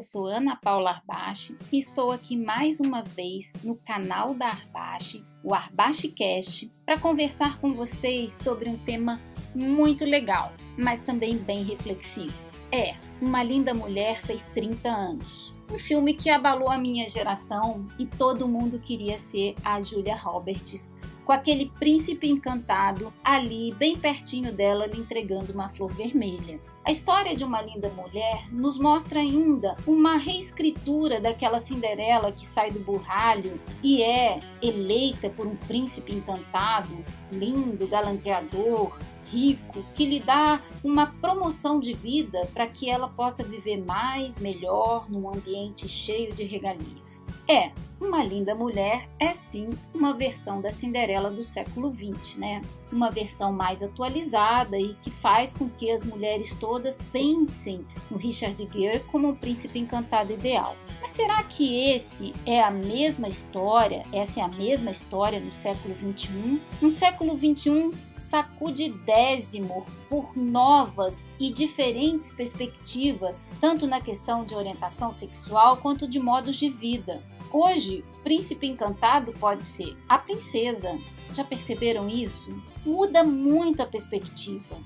sou Ana Paula Arbache e estou aqui mais uma vez no canal da Arbache, o Arbache Cast, para conversar com vocês sobre um tema muito legal, mas também bem reflexivo. É, Uma Linda Mulher fez 30 anos. Um filme que abalou a minha geração e todo mundo queria ser a Julia Roberts, com aquele príncipe encantado ali bem pertinho dela lhe entregando uma flor vermelha. A história de uma linda mulher nos mostra ainda uma reescritura daquela Cinderela que sai do burralho e é eleita por um príncipe encantado, lindo, galanteador, rico, que lhe dá uma promoção de vida para que ela possa viver mais, melhor, num ambiente cheio de regalias. É, uma linda mulher é sim uma versão da Cinderela do século XX, né? Uma versão mais atualizada e que faz com que as mulheres todas pensem no Richard Gere como um príncipe encantado ideal. Mas será que esse é a mesma história? Essa é a mesma história no século XXI? No século XXI sacudidésimo por novas e diferentes perspectivas, tanto na questão de orientação sexual quanto de modos de vida. Hoje, príncipe encantado pode ser a princesa. Já perceberam isso? Muda muito a perspectiva.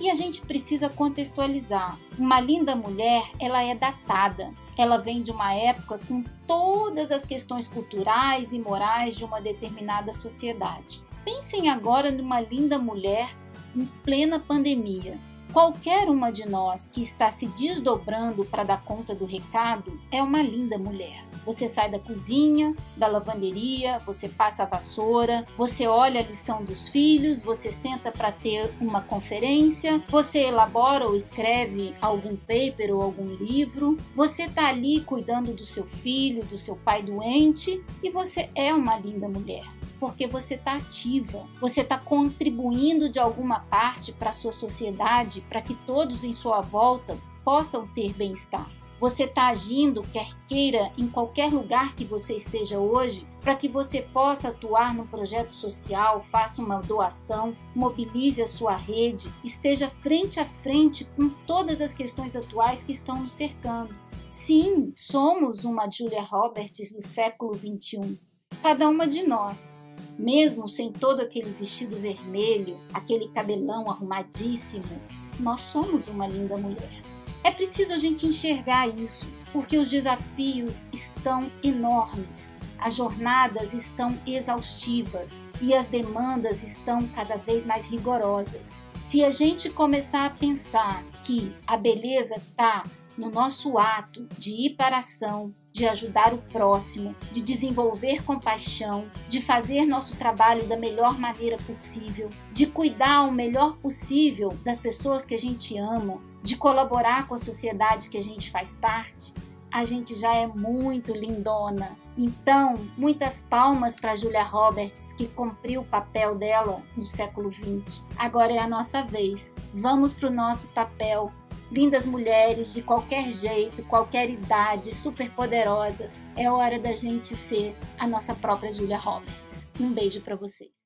E a gente precisa contextualizar. Uma linda mulher, ela é datada. Ela vem de uma época com todas as questões culturais e morais de uma determinada sociedade. Pensem agora numa linda mulher em plena pandemia. Qualquer uma de nós que está se desdobrando para dar conta do recado é uma linda mulher. Você sai da cozinha, da lavanderia, você passa a vassoura, você olha a lição dos filhos, você senta para ter uma conferência, você elabora ou escreve algum paper ou algum livro, você está ali cuidando do seu filho, do seu pai doente e você é uma linda mulher porque você está ativa, você está contribuindo de alguma parte para a sua sociedade, para que todos em sua volta possam ter bem-estar. Você está agindo, quer queira, em qualquer lugar que você esteja hoje, para que você possa atuar no projeto social, faça uma doação, mobilize a sua rede, esteja frente a frente com todas as questões atuais que estão nos cercando. Sim, somos uma Julia Roberts do século 21. Cada uma de nós mesmo sem todo aquele vestido vermelho, aquele cabelão arrumadíssimo, nós somos uma linda mulher. É preciso a gente enxergar isso, porque os desafios estão enormes, as jornadas estão exaustivas e as demandas estão cada vez mais rigorosas. Se a gente começar a pensar que a beleza está no nosso ato de ir para a ação, de ajudar o próximo, de desenvolver compaixão, de fazer nosso trabalho da melhor maneira possível, de cuidar o melhor possível das pessoas que a gente ama, de colaborar com a sociedade que a gente faz parte, a gente já é muito lindona. Então, muitas palmas para Julia Roberts, que cumpriu o papel dela no século XX. Agora é a nossa vez. Vamos para o nosso papel lindas mulheres de qualquer jeito, qualquer idade, super poderosas. É hora da gente ser a nossa própria Julia Roberts. Um beijo para vocês.